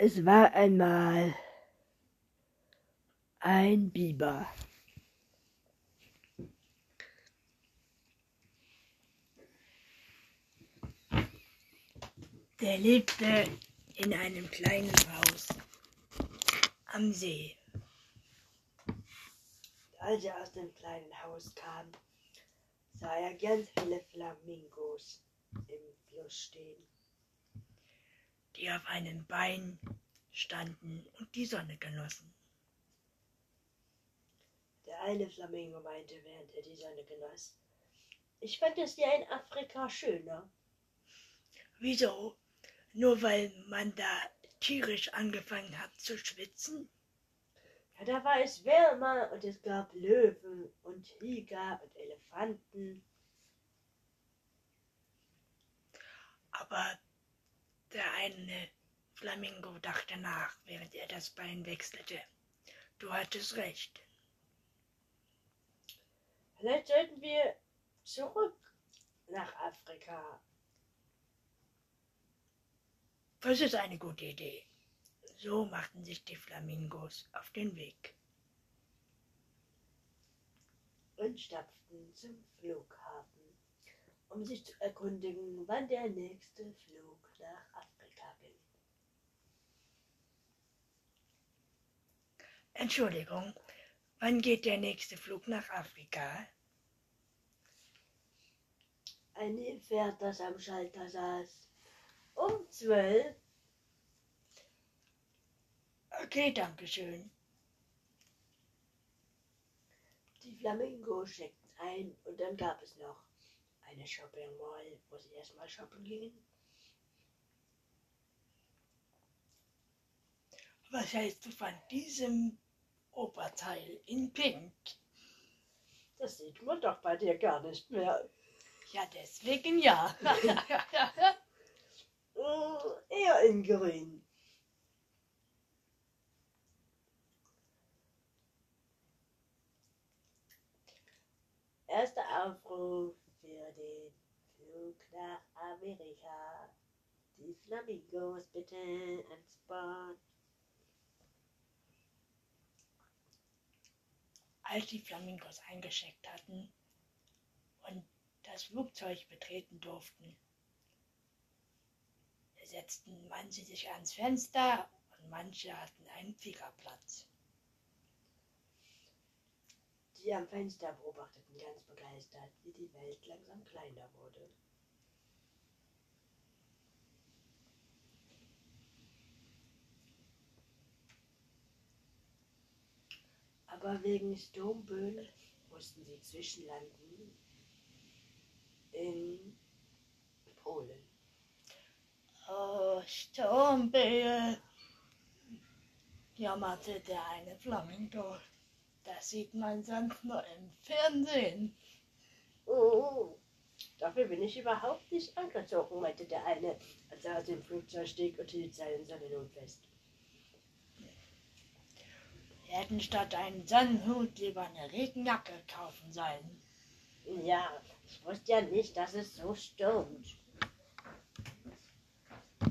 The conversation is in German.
Es war einmal ein Biber. Der lebte in einem kleinen Haus am See. Als er aus dem kleinen Haus kam, sah er ganz viele Flamingos im Fluss stehen, die auf einem Bein standen und die Sonne genossen. Der eine Flamingo meinte, während er die Sonne genoss, ich fand es ja in Afrika schöner. Wieso? Nur weil man da tierisch angefangen hat zu schwitzen? Ja, da war es wärmer und es gab Löwen und Tiger und Elefanten. Aber eine Flamingo dachte nach, während er das Bein wechselte. Du hattest recht. Vielleicht sollten wir zurück nach Afrika. Das ist eine gute Idee. So machten sich die Flamingos auf den Weg und stapften zum Flughafen, um sich zu erkundigen, wann der nächste Flug nach Afrika Entschuldigung, wann geht der nächste Flug nach Afrika? Ein Pferd, das am Schalter saß. Um zwölf. Okay, danke schön. Die Flamingos checkten ein und dann gab es noch eine Shopping Mall, wo sie erstmal shoppen gingen. Was hältst du von diesem Oberteil in Pink? Das sieht man doch bei dir gar nicht mehr. Ja, deswegen ja. oh, eher in Grün. Erster Aufruf für den Flug nach Amerika. Die Flamingos bitte ans Bord. Als die Flamingos eingeschickt hatten und das Flugzeug betreten durften, setzten manche sich ans Fenster und manche hatten einen Viererplatz. Die am Fenster beobachteten ganz begeistert, wie die Welt langsam kleiner wurde. Aber wegen Sturmböen mussten sie zwischenlanden in Polen. Oh, Sturmböe, jammerte der eine Flamingo. Das sieht man sonst nur im Fernsehen. Oh, dafür bin ich überhaupt nicht angezogen, meinte der eine, als er aus dem Flugzeug stieg und hielt seinen Sonnenhut fest. Wir hätten statt einen Sonnenhut lieber eine Regenjacke kaufen sollen. Ja, ich wusste ja nicht, dass es so stürmt.